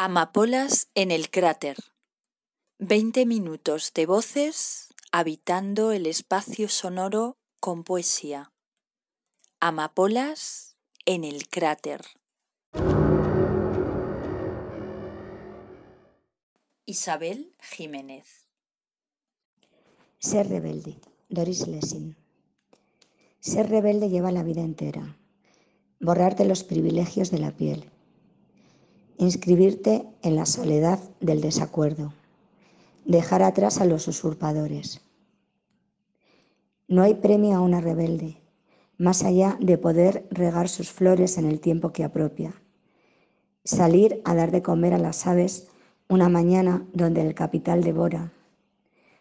Amapolas en el cráter. Veinte minutos de voces habitando el espacio sonoro con poesía. Amapolas en el cráter. Isabel Jiménez. Ser rebelde. Doris Lessing. Ser rebelde lleva la vida entera. Borrarte los privilegios de la piel inscribirte en la soledad del desacuerdo, dejar atrás a los usurpadores. No hay premio a una rebelde, más allá de poder regar sus flores en el tiempo que apropia, salir a dar de comer a las aves una mañana donde el capital devora,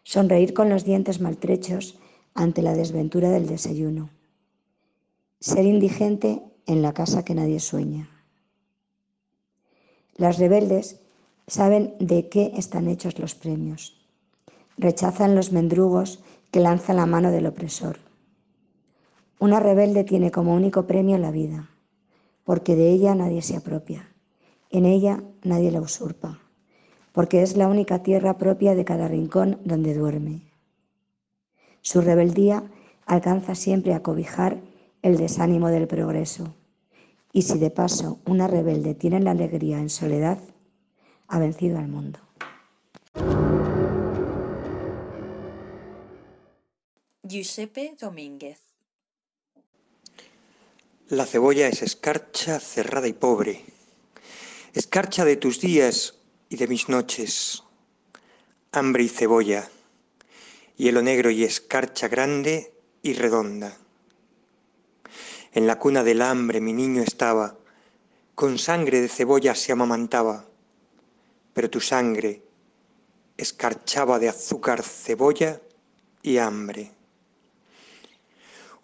sonreír con los dientes maltrechos ante la desventura del desayuno, ser indigente en la casa que nadie sueña. Las rebeldes saben de qué están hechos los premios. Rechazan los mendrugos que lanza la mano del opresor. Una rebelde tiene como único premio la vida, porque de ella nadie se apropia, en ella nadie la usurpa, porque es la única tierra propia de cada rincón donde duerme. Su rebeldía alcanza siempre a cobijar el desánimo del progreso y si de paso una rebelde tiene la alegría en soledad, ha vencido al mundo. Giuseppe Domínguez. La cebolla es escarcha cerrada y pobre, escarcha de tus días y de mis noches, hambre y cebolla, hielo negro y escarcha grande y redonda. En la cuna del hambre mi niño estaba, con sangre de cebolla se amamantaba, pero tu sangre escarchaba de azúcar, cebolla y hambre.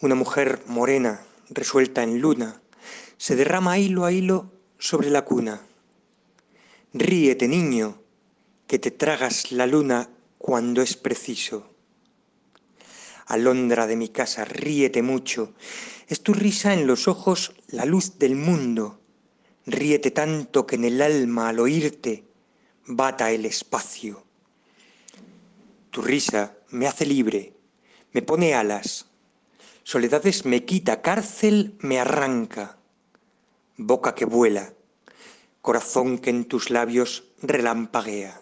Una mujer morena, resuelta en luna, se derrama hilo a hilo sobre la cuna. Ríete, niño, que te tragas la luna cuando es preciso. Alondra de mi casa, ríete mucho es tu risa en los ojos la luz del mundo. Ríete tanto que en el alma al oírte bata el espacio. Tu risa me hace libre, me pone alas. Soledades me quita, cárcel me arranca. Boca que vuela, corazón que en tus labios relampaguea.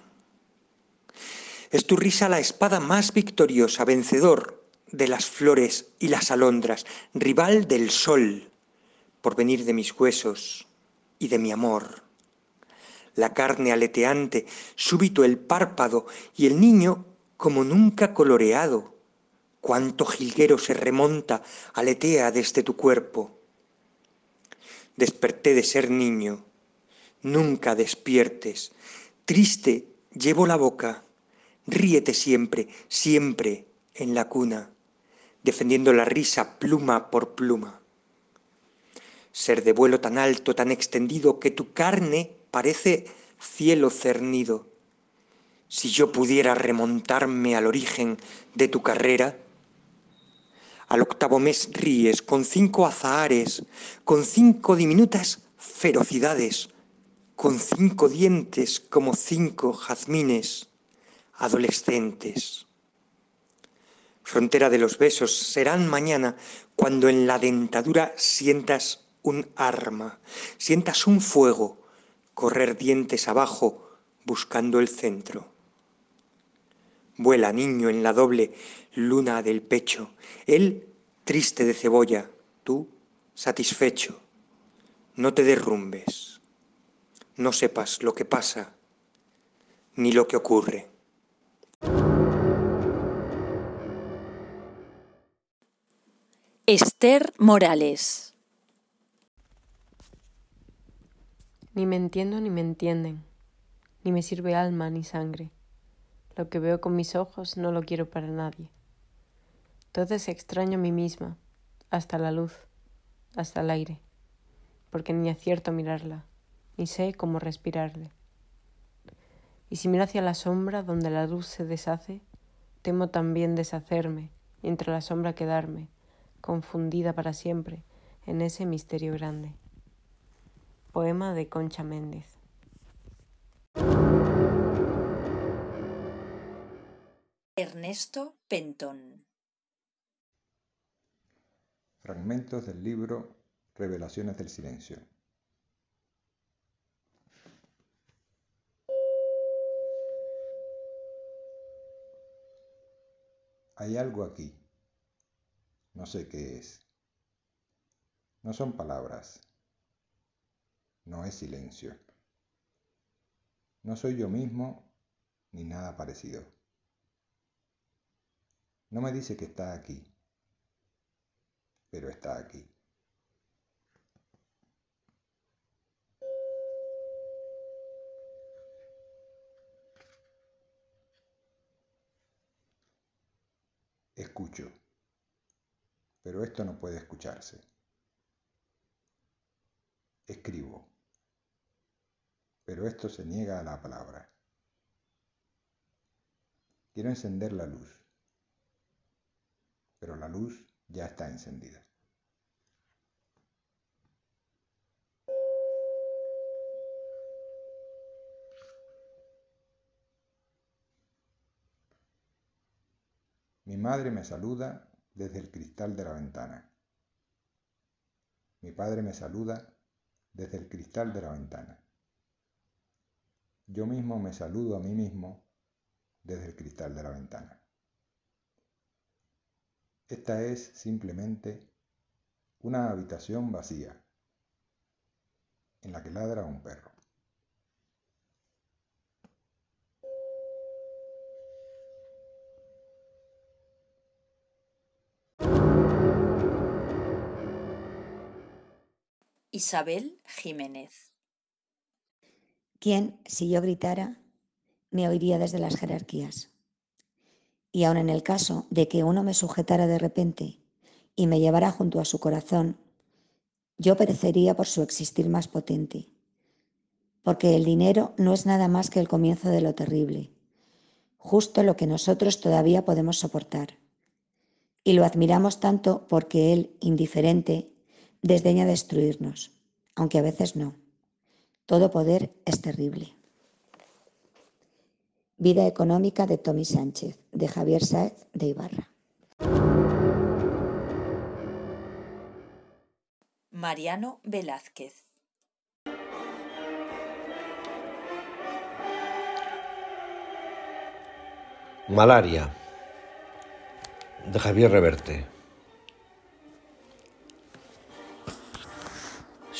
Es tu risa la espada más victoriosa, vencedor, de las flores y las alondras, rival del sol, por venir de mis huesos y de mi amor. La carne aleteante, súbito el párpado y el niño como nunca coloreado. Cuánto jilguero se remonta, aletea desde tu cuerpo. Desperté de ser niño, nunca despiertes. Triste llevo la boca, ríete siempre, siempre en la cuna defendiendo la risa pluma por pluma. Ser de vuelo tan alto, tan extendido, que tu carne parece cielo cernido. Si yo pudiera remontarme al origen de tu carrera, al octavo mes ríes con cinco azahares, con cinco diminutas ferocidades, con cinco dientes como cinco jazmines adolescentes frontera de los besos, serán mañana cuando en la dentadura sientas un arma, sientas un fuego, correr dientes abajo buscando el centro. Vuela, niño, en la doble luna del pecho, él triste de cebolla, tú satisfecho. No te derrumbes, no sepas lo que pasa ni lo que ocurre. Esther Morales. Ni me entiendo ni me entienden, ni me sirve alma ni sangre. Lo que veo con mis ojos no lo quiero para nadie. Entonces extraño a mí misma, hasta la luz, hasta el aire, porque ni acierto a mirarla, ni sé cómo respirarle. Y si miro hacia la sombra donde la luz se deshace, temo también deshacerme y entre la sombra quedarme confundida para siempre en ese misterio grande. Poema de Concha Méndez. Ernesto Pentón. Fragmentos del libro Revelaciones del Silencio. Hay algo aquí, no sé qué es. No son palabras. No es silencio. No soy yo mismo ni nada parecido. No me dice que está aquí, pero está aquí. Escucho, pero esto no puede escucharse. Escribo, pero esto se niega a la palabra. Quiero encender la luz, pero la luz ya está encendida. Mi madre me saluda desde el cristal de la ventana. Mi padre me saluda desde el cristal de la ventana. Yo mismo me saludo a mí mismo desde el cristal de la ventana. Esta es simplemente una habitación vacía en la que ladra un perro. Isabel Jiménez. ¿Quién, si yo gritara, me oiría desde las jerarquías? Y aun en el caso de que uno me sujetara de repente y me llevara junto a su corazón, yo perecería por su existir más potente. Porque el dinero no es nada más que el comienzo de lo terrible, justo lo que nosotros todavía podemos soportar. Y lo admiramos tanto porque él, indiferente, desdeña destruirnos, aunque a veces no. Todo poder es terrible. Vida económica de Tommy Sánchez, de Javier Sáez de Ibarra. Mariano Velázquez. Malaria, de Javier Reverte.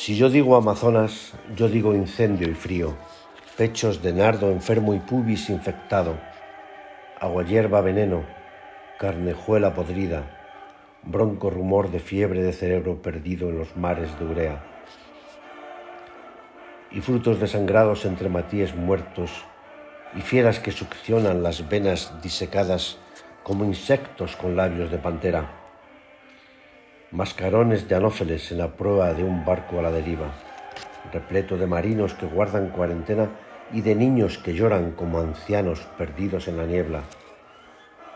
Si yo digo Amazonas, yo digo incendio y frío, pechos de nardo enfermo y pubis infectado, agua hierba veneno, carnejuela podrida, bronco rumor de fiebre de cerebro perdido en los mares de urea, y frutos desangrados entre matíes muertos, y fieras que succionan las venas disecadas como insectos con labios de pantera mascarones de anófeles en la prueba de un barco a la deriva, repleto de marinos que guardan cuarentena y de niños que lloran como ancianos perdidos en la niebla,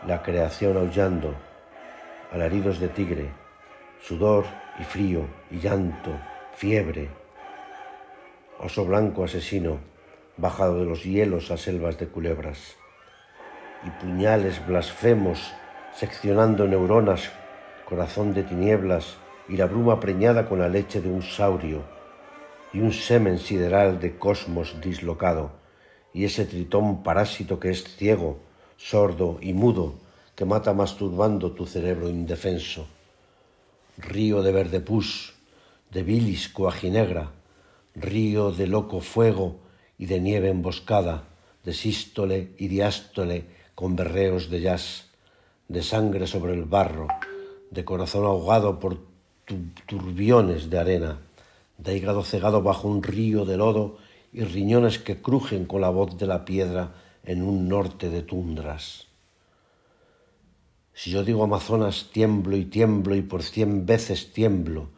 la creación aullando, alaridos de tigre, sudor y frío y llanto, fiebre, oso blanco asesino, bajado de los hielos a selvas de culebras, y puñales blasfemos seccionando neuronas corazón de tinieblas y la bruma preñada con la leche de un saurio, y un semen sideral de cosmos dislocado, y ese tritón parásito que es ciego, sordo y mudo, que mata masturbando tu cerebro indefenso. Río de verde pus, de bilis coaginegra, río de loco fuego y de nieve emboscada, de sístole y diástole con berreos de jazz, de sangre sobre el barro, de corazón ahogado por turbiones de arena, de hígado cegado bajo un río de lodo y riñones que crujen con la voz de la piedra en un norte de tundras. Si yo digo Amazonas, tiemblo y tiemblo y por cien veces tiemblo,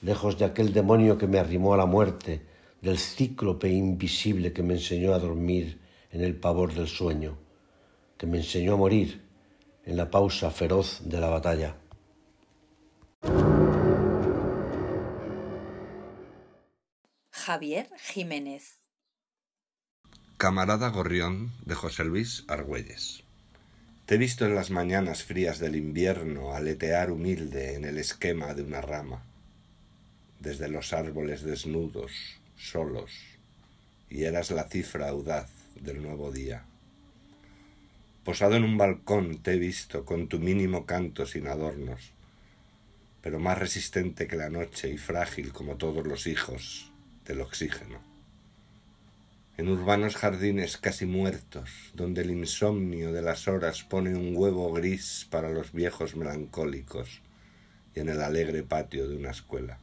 lejos de aquel demonio que me arrimó a la muerte, del cíclope invisible que me enseñó a dormir en el pavor del sueño, que me enseñó a morir en la pausa feroz de la batalla. Javier Jiménez. Camarada Gorrión de José Luis Argüelles. Te he visto en las mañanas frías del invierno aletear humilde en el esquema de una rama, desde los árboles desnudos, solos, y eras la cifra audaz del nuevo día. Posado en un balcón te he visto con tu mínimo canto sin adornos, pero más resistente que la noche y frágil como todos los hijos del oxígeno en urbanos jardines casi muertos, donde el insomnio de las horas pone un huevo gris para los viejos melancólicos, y en el alegre patio de una escuela.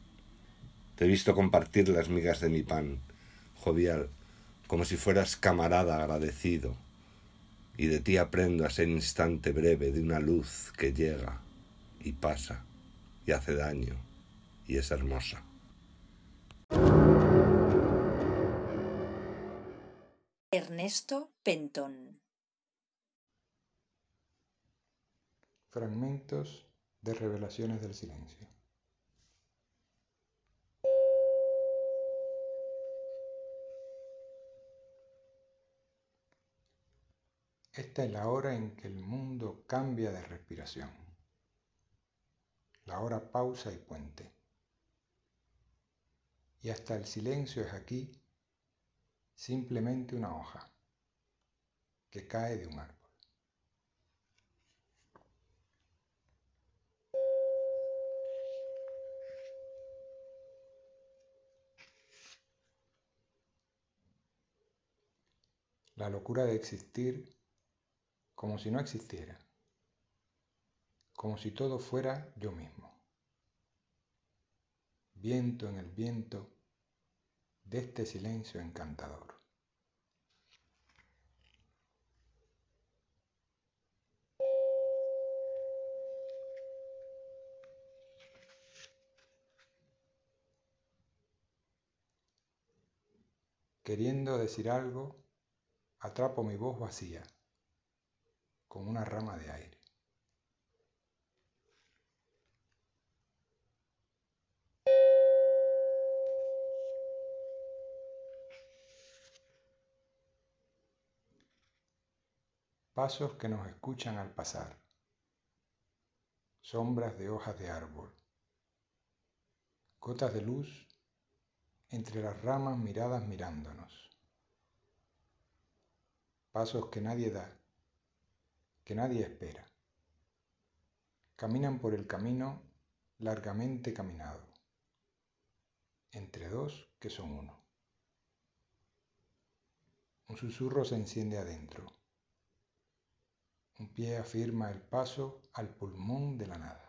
Te he visto compartir las migas de mi pan, jovial, como si fueras camarada agradecido, y de ti aprendo a ser instante breve de una luz que llega y pasa y hace daño y es hermosa. Ernesto Pentón. Fragmentos de Revelaciones del Silencio. Esta es la hora en que el mundo cambia de respiración. La hora pausa y puente. Y hasta el silencio es aquí simplemente una hoja que cae de un árbol. La locura de existir como si no existiera, como si todo fuera yo mismo. Viento en el viento de este silencio encantador. Queriendo decir algo, atrapo mi voz vacía, como una rama de aire. Pasos que nos escuchan al pasar. Sombras de hojas de árbol. Gotas de luz entre las ramas miradas mirándonos. Pasos que nadie da, que nadie espera. Caminan por el camino largamente caminado, entre dos que son uno. Un susurro se enciende adentro un pie afirma el paso al pulmón de la nada.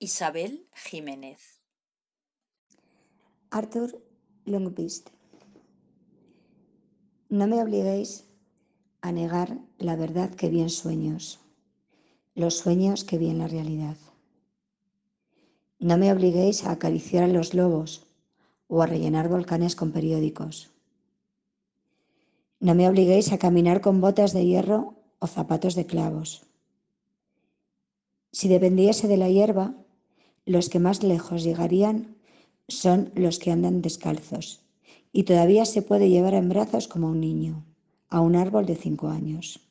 Isabel Jiménez. Arthur Longbeast. No me obliguéis a negar la verdad que vi en sueños los sueños que vi en la realidad. No me obliguéis a acariciar a los lobos o a rellenar volcanes con periódicos. No me obliguéis a caminar con botas de hierro o zapatos de clavos. Si dependiese de la hierba, los que más lejos llegarían son los que andan descalzos y todavía se puede llevar en brazos como un niño a un árbol de cinco años.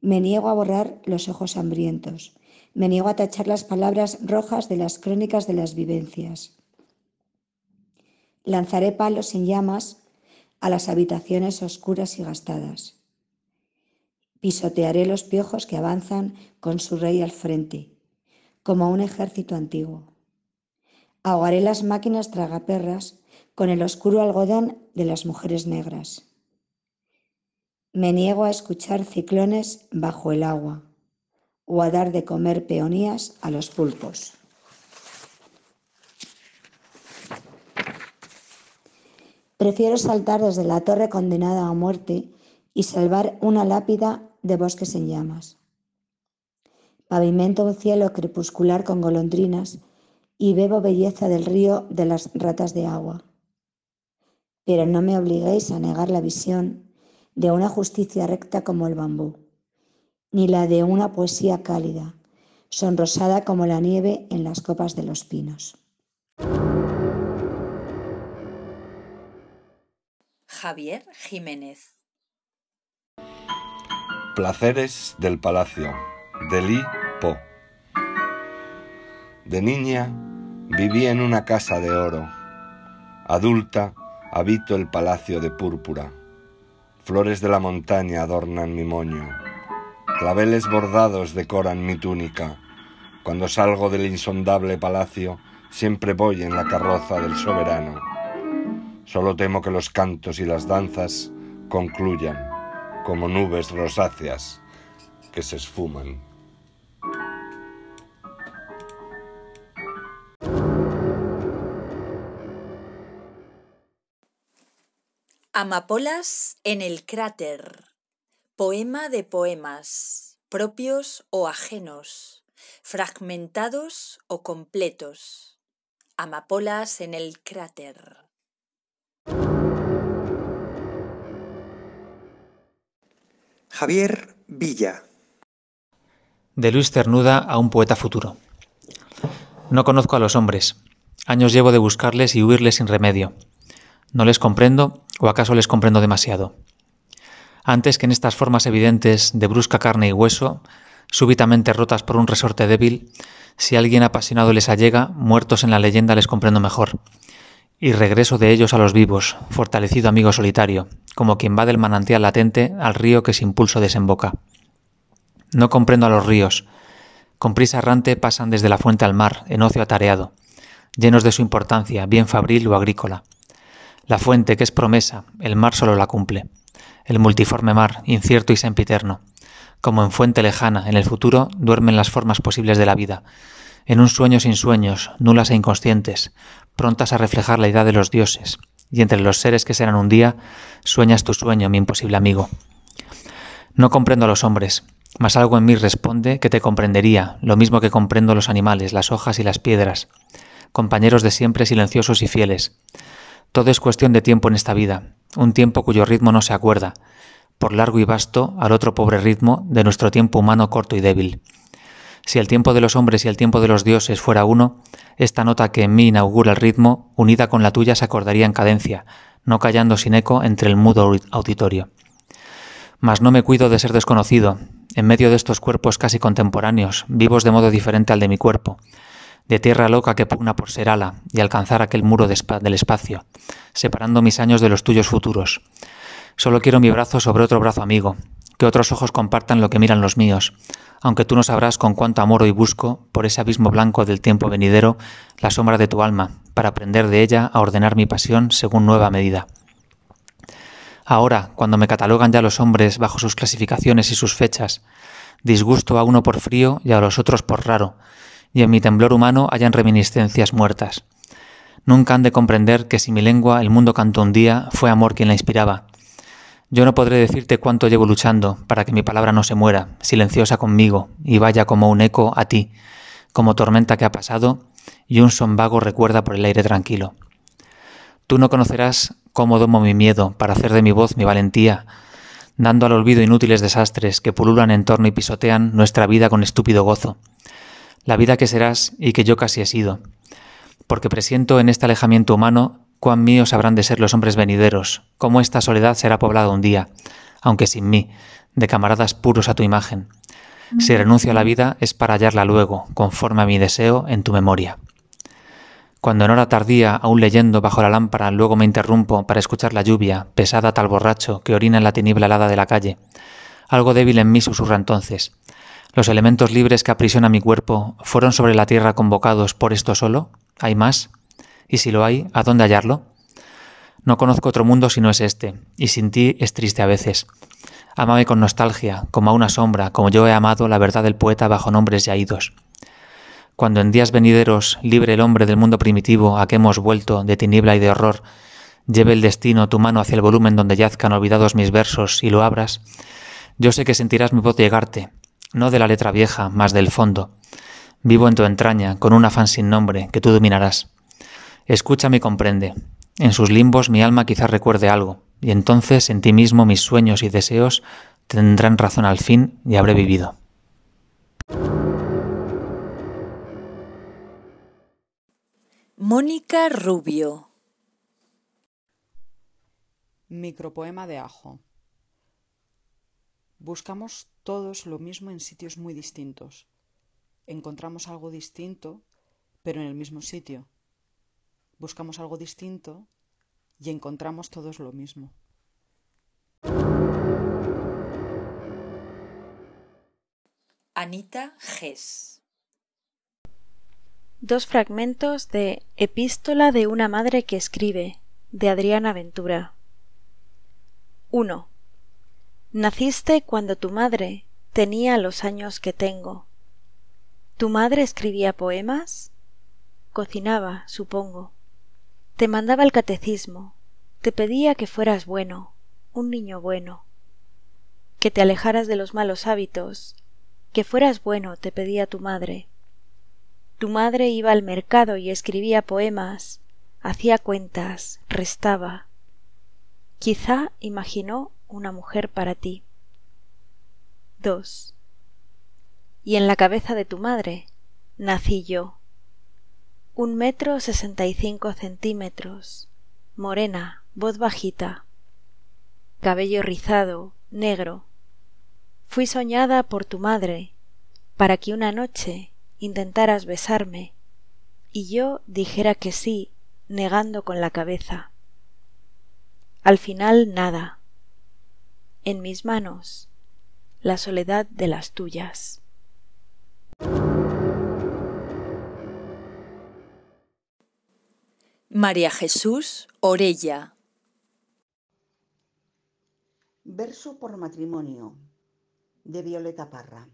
Me niego a borrar los ojos hambrientos. Me niego a tachar las palabras rojas de las crónicas de las vivencias. Lanzaré palos en llamas a las habitaciones oscuras y gastadas. Pisotearé los piojos que avanzan con su rey al frente, como un ejército antiguo. Ahogaré las máquinas tragaperras con el oscuro algodón de las mujeres negras. Me niego a escuchar ciclones bajo el agua o a dar de comer peonías a los pulpos. Prefiero saltar desde la torre condenada a muerte y salvar una lápida de bosques en llamas. Pavimento un cielo crepuscular con golondrinas y bebo belleza del río de las ratas de agua. Pero no me obliguéis a negar la visión de una justicia recta como el bambú, ni la de una poesía cálida, sonrosada como la nieve en las copas de los pinos. Javier Jiménez Placeres del Palacio, de Li Po. De niña viví en una casa de oro. Adulta habito el palacio de púrpura. Flores de la montaña adornan mi moño. Claveles bordados decoran mi túnica. Cuando salgo del insondable palacio, siempre voy en la carroza del soberano. Solo temo que los cantos y las danzas concluyan como nubes rosáceas que se esfuman. Amapolas en el cráter. Poema de poemas, propios o ajenos, fragmentados o completos. Amapolas en el cráter. Javier Villa. De Luis Cernuda a un poeta futuro. No conozco a los hombres. Años llevo de buscarles y huirles sin remedio. No les comprendo o acaso les comprendo demasiado. Antes que en estas formas evidentes de brusca carne y hueso, súbitamente rotas por un resorte débil, si alguien apasionado les allega, muertos en la leyenda les comprendo mejor. Y regreso de ellos a los vivos, fortalecido amigo solitario, como quien va del manantial latente al río que sin pulso desemboca. No comprendo a los ríos. Con prisa errante pasan desde la fuente al mar, en ocio atareado, llenos de su importancia, bien fabril o agrícola. La fuente, que es promesa, el mar solo la cumple. El multiforme mar, incierto y sempiterno. Como en fuente lejana, en el futuro, duermen las formas posibles de la vida. En un sueño sin sueños, nulas e inconscientes, prontas a reflejar la idea de los dioses, y entre los seres que serán un día, sueñas tu sueño, mi imposible amigo. No comprendo a los hombres, mas algo en mí responde que te comprendería, lo mismo que comprendo los animales, las hojas y las piedras, compañeros de siempre silenciosos y fieles. Todo es cuestión de tiempo en esta vida, un tiempo cuyo ritmo no se acuerda, por largo y vasto al otro pobre ritmo de nuestro tiempo humano corto y débil. Si el tiempo de los hombres y el tiempo de los dioses fuera uno, esta nota que en mí inaugura el ritmo, unida con la tuya, se acordaría en cadencia, no callando sin eco entre el mudo auditorio. Mas no me cuido de ser desconocido, en medio de estos cuerpos casi contemporáneos, vivos de modo diferente al de mi cuerpo, de tierra loca que pugna por ser ala y alcanzar aquel muro del espacio, separando mis años de los tuyos futuros. Solo quiero mi brazo sobre otro brazo amigo, que otros ojos compartan lo que miran los míos, aunque tú no sabrás con cuánto amor hoy busco, por ese abismo blanco del tiempo venidero, la sombra de tu alma, para aprender de ella a ordenar mi pasión según nueva medida. Ahora, cuando me catalogan ya los hombres bajo sus clasificaciones y sus fechas, disgusto a uno por frío y a los otros por raro, y en mi temblor humano hayan reminiscencias muertas. Nunca han de comprender que si mi lengua el mundo cantó un día, fue amor quien la inspiraba, yo no podré decirte cuánto llevo luchando para que mi palabra no se muera, silenciosa conmigo, y vaya como un eco a ti, como tormenta que ha pasado y un son vago recuerda por el aire tranquilo. Tú no conocerás cómo domo mi miedo para hacer de mi voz mi valentía, dando al olvido inútiles desastres que pululan en torno y pisotean nuestra vida con estúpido gozo. La vida que serás y que yo casi he sido. Porque presiento en este alejamiento humano cuán míos habrán de ser los hombres venideros, cómo esta soledad será poblada un día, aunque sin mí, de camaradas puros a tu imagen. Si renuncio a la vida es para hallarla luego, conforme a mi deseo, en tu memoria. Cuando en hora tardía, aún leyendo bajo la lámpara, luego me interrumpo para escuchar la lluvia, pesada tal borracho, que orina en la tiniebla helada de la calle. Algo débil en mí susurra entonces. ¿Los elementos libres que aprisionan mi cuerpo fueron sobre la tierra convocados por esto solo? ¿Hay más? y si lo hay, ¿a dónde hallarlo? No conozco otro mundo si no es este, y sin ti es triste a veces. Ámame con nostalgia, como a una sombra, como yo he amado la verdad del poeta bajo nombres ya idos. Cuando en días venideros, libre el hombre del mundo primitivo a que hemos vuelto de tiniebla y de horror, lleve el destino tu mano hacia el volumen donde yazcan olvidados mis versos y lo abras, yo sé que sentirás mi voz llegarte, no de la letra vieja, mas del fondo. Vivo en tu entraña, con un afán sin nombre, que tú dominarás. Escúchame y comprende. En sus limbos mi alma quizás recuerde algo, y entonces en ti mismo mis sueños y deseos tendrán razón al fin y habré vivido. Mónica Rubio Micropoema de ajo. Buscamos todos lo mismo en sitios muy distintos. Encontramos algo distinto, pero en el mismo sitio. Buscamos algo distinto y encontramos todos lo mismo. Anita Gess Dos fragmentos de Epístola de una madre que escribe, de Adriana Ventura. 1. Naciste cuando tu madre tenía los años que tengo. ¿Tu madre escribía poemas? Cocinaba, supongo. Te mandaba el catecismo, te pedía que fueras bueno, un niño bueno, que te alejaras de los malos hábitos, que fueras bueno, te pedía tu madre. Tu madre iba al mercado y escribía poemas, hacía cuentas, restaba. Quizá imaginó una mujer para ti. 2. Y en la cabeza de tu madre nací yo un metro sesenta y cinco centímetros, morena, voz bajita, cabello rizado, negro. Fui soñada por tu madre, para que una noche intentaras besarme, y yo dijera que sí, negando con la cabeza. Al final nada. En mis manos, la soledad de las tuyas. María Jesús Orella Verso por matrimonio de Violeta Parra.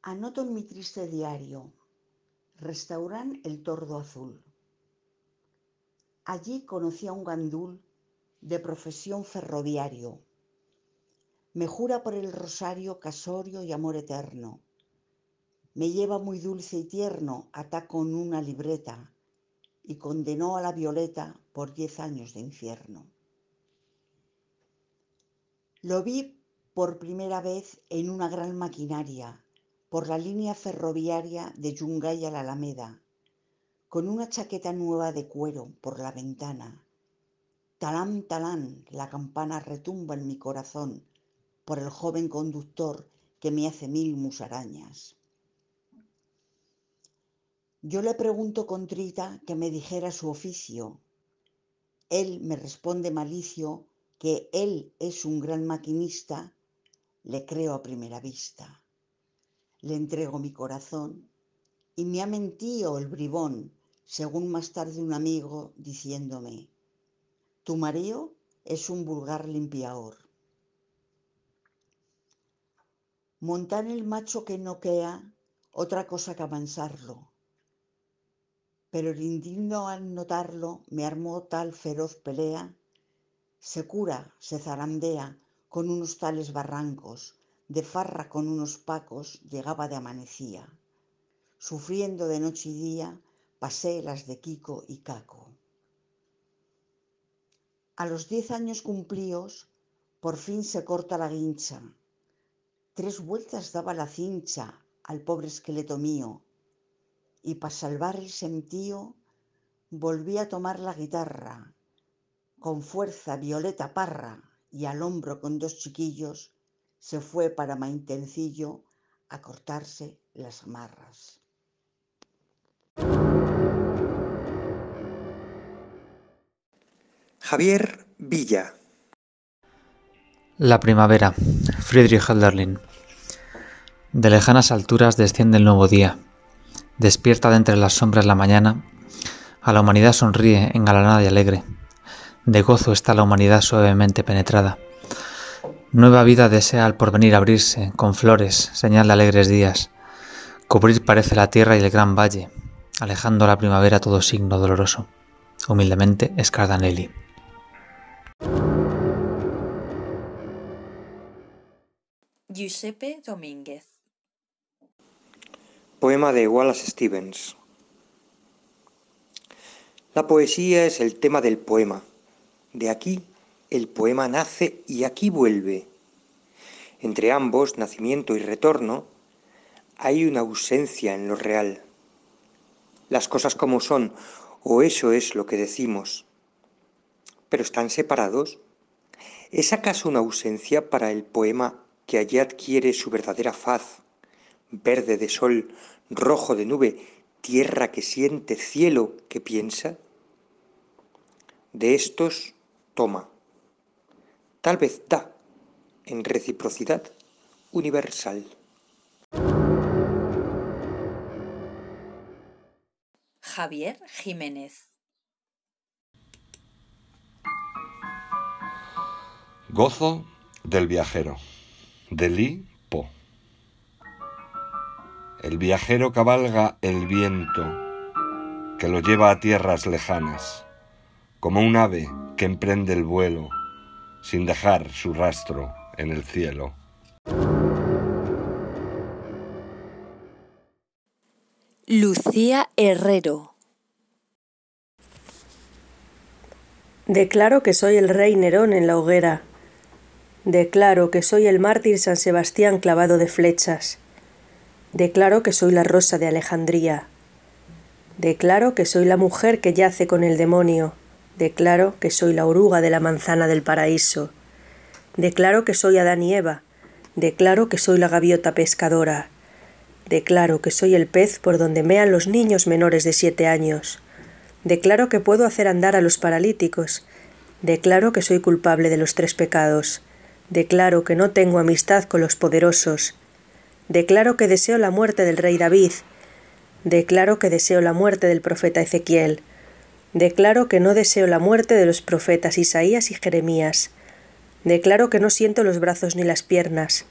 Anoto en mi triste diario, restauran el tordo azul. Allí conocí a un gandul de profesión ferroviario. Me jura por el rosario casorio y amor eterno me lleva muy dulce y tierno, ata con una libreta, y condenó a la Violeta por diez años de infierno. Lo vi por primera vez en una gran maquinaria, por la línea ferroviaria de Yungay a la Alameda, con una chaqueta nueva de cuero por la ventana. Talán, talán, la campana retumba en mi corazón por el joven conductor que me hace mil musarañas. Yo le pregunto con trita que me dijera su oficio. Él me responde malicio que él es un gran maquinista, le creo a primera vista. Le entrego mi corazón y me ha mentido el bribón, según más tarde un amigo diciéndome, tu marido es un vulgar limpiador. Montar el macho que no quea, otra cosa que avanzarlo pero el indigno al notarlo me armó tal feroz pelea, se cura, se zarandea con unos tales barrancos, de farra con unos pacos llegaba de amanecía. Sufriendo de noche y día, pasé las de Kiko y Caco. A los diez años cumplíos, por fin se corta la guincha. Tres vueltas daba la cincha al pobre esqueleto mío, y para salvar el sentío volví a tomar la guitarra. Con fuerza Violeta Parra y al hombro con dos chiquillos se fue para Maintencillo a cortarse las amarras. Javier Villa La primavera, Friedrich Hölderlin. De lejanas alturas desciende el nuevo día Despierta de entre las sombras la mañana, a la humanidad sonríe, engalanada y alegre. De gozo está la humanidad suavemente penetrada. Nueva vida desea al porvenir abrirse, con flores, señal de alegres días. Cubrir parece la tierra y el gran valle, alejando la primavera todo signo doloroso. Humildemente, Scardanelli. Giuseppe Domínguez Poema de Wallace Stevens. La poesía es el tema del poema. De aquí el poema nace y aquí vuelve. Entre ambos, nacimiento y retorno, hay una ausencia en lo real. Las cosas como son, o eso es lo que decimos. Pero están separados. ¿Es acaso una ausencia para el poema que allí adquiere su verdadera faz, verde de sol, rojo de nube, tierra que siente, cielo que piensa? De estos toma, tal vez da, en reciprocidad universal. Javier Jiménez Gozo del viajero, de Li Po. El viajero cabalga el viento que lo lleva a tierras lejanas, como un ave que emprende el vuelo sin dejar su rastro en el cielo. Lucía Herrero Declaro que soy el rey Nerón en la hoguera Declaro que soy el mártir San Sebastián clavado de flechas. Declaro que soy la rosa de Alejandría. Declaro que soy la mujer que yace con el demonio. Declaro que soy la oruga de la manzana del paraíso. Declaro que soy Adán y Eva. Declaro que soy la gaviota pescadora. Declaro que soy el pez por donde mean los niños menores de siete años. Declaro que puedo hacer andar a los paralíticos. Declaro que soy culpable de los tres pecados. Declaro que no tengo amistad con los poderosos. Declaro que deseo la muerte del rey David. Declaro que deseo la muerte del profeta Ezequiel. Declaro que no deseo la muerte de los profetas Isaías y Jeremías. Declaro que no siento los brazos ni las piernas.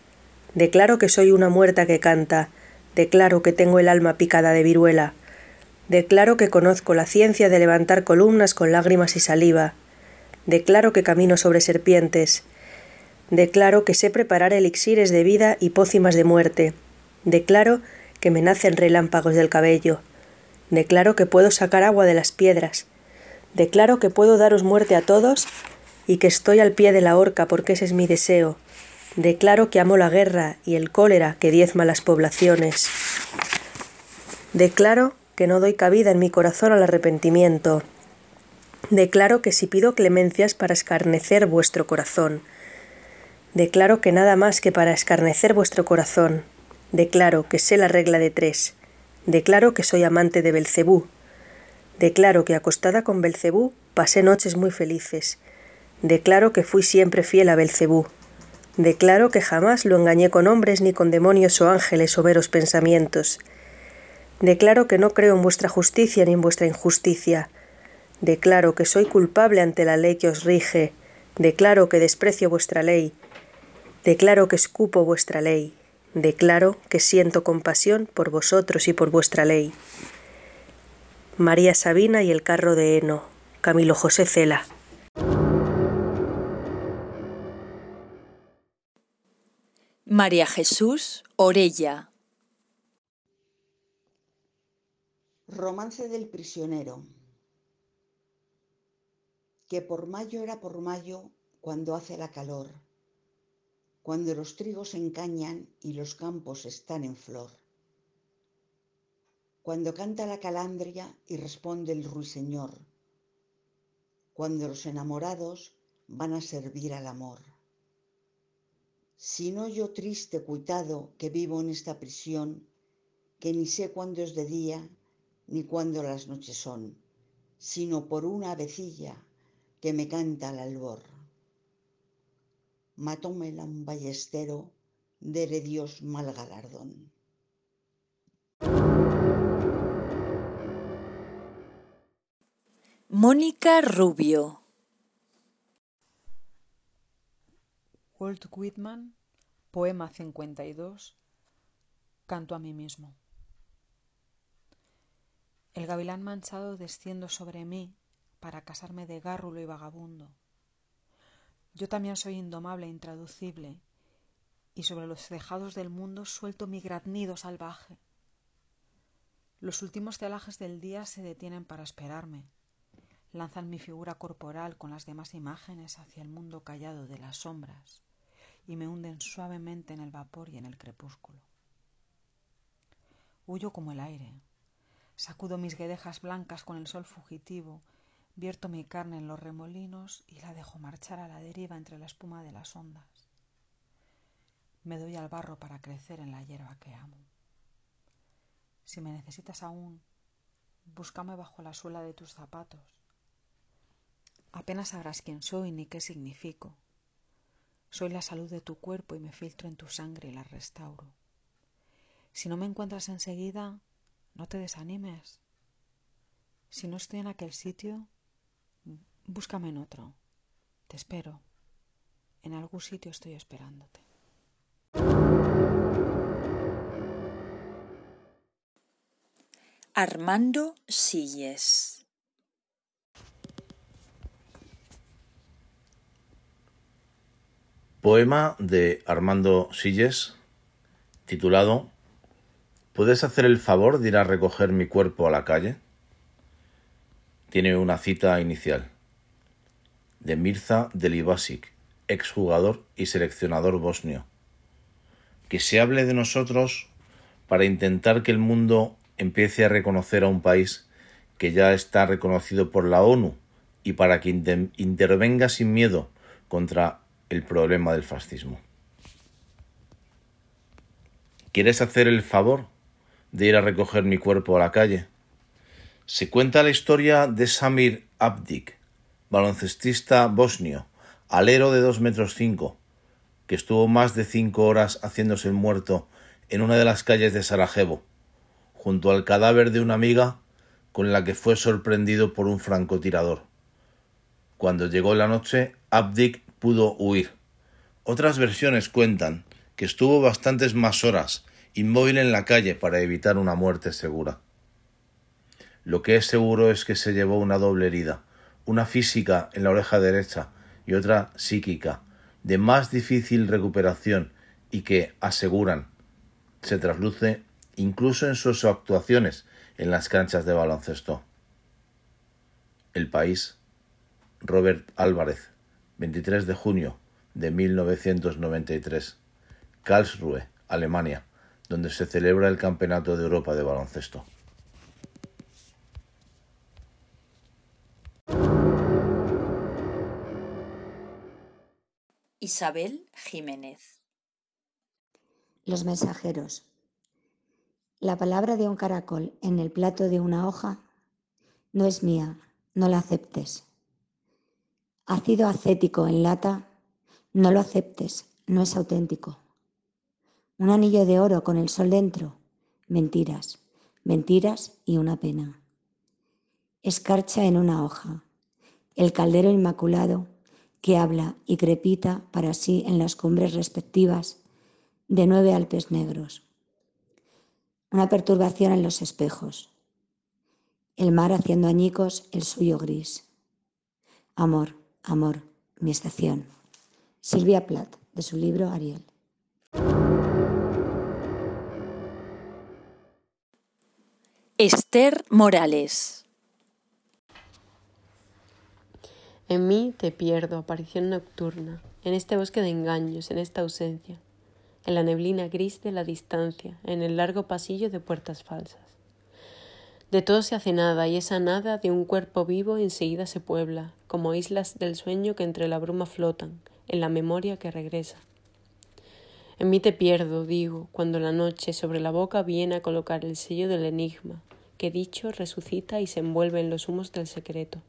Declaro que soy una muerta que canta. Declaro que tengo el alma picada de viruela. Declaro que conozco la ciencia de levantar columnas con lágrimas y saliva. Declaro que camino sobre serpientes. Declaro que sé preparar elixires de vida y pócimas de muerte. Declaro que me nacen relámpagos del cabello. Declaro que puedo sacar agua de las piedras. Declaro que puedo daros muerte a todos y que estoy al pie de la horca porque ese es mi deseo. Declaro que amo la guerra y el cólera que diezma las poblaciones. Declaro que no doy cabida en mi corazón al arrepentimiento. Declaro que si pido clemencias para escarnecer vuestro corazón, Declaro que nada más que para escarnecer vuestro corazón. Declaro que sé la regla de tres. Declaro que soy amante de Belcebú. Declaro que acostada con Belcebú pasé noches muy felices. Declaro que fui siempre fiel a Belcebú. Declaro que jamás lo engañé con hombres ni con demonios o ángeles o veros pensamientos. Declaro que no creo en vuestra justicia ni en vuestra injusticia. Declaro que soy culpable ante la ley que os rige. Declaro que desprecio vuestra ley Declaro que escupo vuestra ley, declaro que siento compasión por vosotros y por vuestra ley. María Sabina y el carro de heno, Camilo José Cela. María Jesús Orella. Romance del prisionero. Que por mayo era por mayo cuando hace la calor cuando los trigos encañan y los campos están en flor. Cuando canta la calandria y responde el ruiseñor. Cuando los enamorados van a servir al amor. Si no yo triste cuitado que vivo en esta prisión, que ni sé cuándo es de día ni cuándo las noches son, sino por una avecilla que me canta al albor matómela un ballestero, dere Dios mal galardón. Mónica Rubio Walt Whitman, poema 52, canto a mí mismo. El gavilán manchado desciendo sobre mí para casarme de gárrulo y vagabundo yo también soy indomable e intraducible, y sobre los tejados del mundo suelto mi graznido salvaje. Los últimos celajes del día se detienen para esperarme. lanzan mi figura corporal con las demás imágenes hacia el mundo callado de las sombras y me hunden suavemente en el vapor y en el crepúsculo. Huyo como el aire, sacudo mis guedejas blancas con el sol fugitivo, vierto mi carne en los remolinos y la dejo marchar a la deriva entre la espuma de las ondas. Me doy al barro para crecer en la hierba que amo. Si me necesitas aún, búscame bajo la suela de tus zapatos. Apenas sabrás quién soy ni qué significo. Soy la salud de tu cuerpo y me filtro en tu sangre y la restauro. Si no me encuentras enseguida, no te desanimes. Si no estoy en aquel sitio, búscame en otro. Te espero. En algún sitio estoy esperándote. Armando Silles Poema de Armando Silles titulado ¿Puedes hacer el favor de ir a recoger mi cuerpo a la calle? Tiene una cita inicial de Mirza Delibasic, exjugador y seleccionador bosnio. Que se hable de nosotros para intentar que el mundo empiece a reconocer a un país que ya está reconocido por la ONU y para que intervenga sin miedo contra el problema del fascismo. ¿Quieres hacer el favor de ir a recoger mi cuerpo a la calle. Se cuenta la historia de Samir Abdik, baloncestista bosnio, alero de dos metros cinco, que estuvo más de cinco horas haciéndose muerto en una de las calles de Sarajevo, junto al cadáver de una amiga con la que fue sorprendido por un francotirador. Cuando llegó la noche, Abdik pudo huir. Otras versiones cuentan que estuvo bastantes más horas inmóvil en la calle para evitar una muerte segura. Lo que es seguro es que se llevó una doble herida, una física en la oreja derecha y otra psíquica, de más difícil recuperación y que, aseguran, se trasluce incluso en sus actuaciones en las canchas de baloncesto. El país, Robert Álvarez, 23 de junio de 1993, Karlsruhe, Alemania donde se celebra el Campeonato de Europa de baloncesto. Isabel Jiménez. Los mensajeros. La palabra de un caracol en el plato de una hoja no es mía, no la aceptes. Ácido acético en lata, no lo aceptes, no es auténtico. Un anillo de oro con el sol dentro. Mentiras, mentiras y una pena. Escarcha en una hoja. El caldero inmaculado que habla y crepita para sí en las cumbres respectivas de nueve Alpes negros. Una perturbación en los espejos. El mar haciendo añicos el suyo gris. Amor, amor, mi estación. Silvia Plath, de su libro Ariel. Esther Morales. En mí te pierdo, aparición nocturna, en este bosque de engaños, en esta ausencia, en la neblina gris de la distancia, en el largo pasillo de puertas falsas. De todo se hace nada, y esa nada de un cuerpo vivo enseguida se puebla, como islas del sueño que entre la bruma flotan, en la memoria que regresa. En mí te pierdo, digo, cuando la noche sobre la boca viene a colocar el sello del enigma, que dicho resucita y se envuelve en los humos del secreto.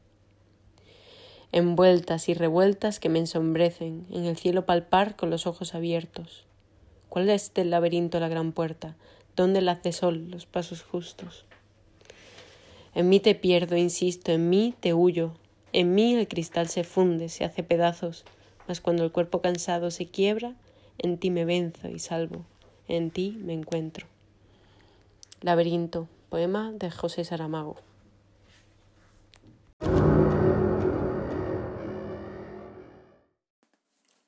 Envueltas y revueltas que me ensombrecen, en el cielo palpar con los ojos abiertos. ¿Cuál es del laberinto la gran puerta? ¿Dónde la hace sol los pasos justos? En mí te pierdo, insisto, en mí te huyo, en mí el cristal se funde, se hace pedazos, mas cuando el cuerpo cansado se quiebra, en ti me venzo y salvo, en ti me encuentro. Laberinto, poema de José Saramago.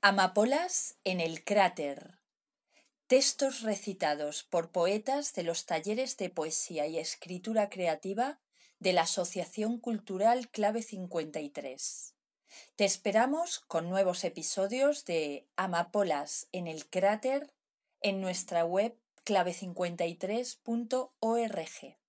Amapolas en el cráter. Textos recitados por poetas de los talleres de poesía y escritura creativa de la Asociación Cultural Clave 53. Te esperamos con nuevos episodios de Amapolas en el cráter en nuestra web clave53.org.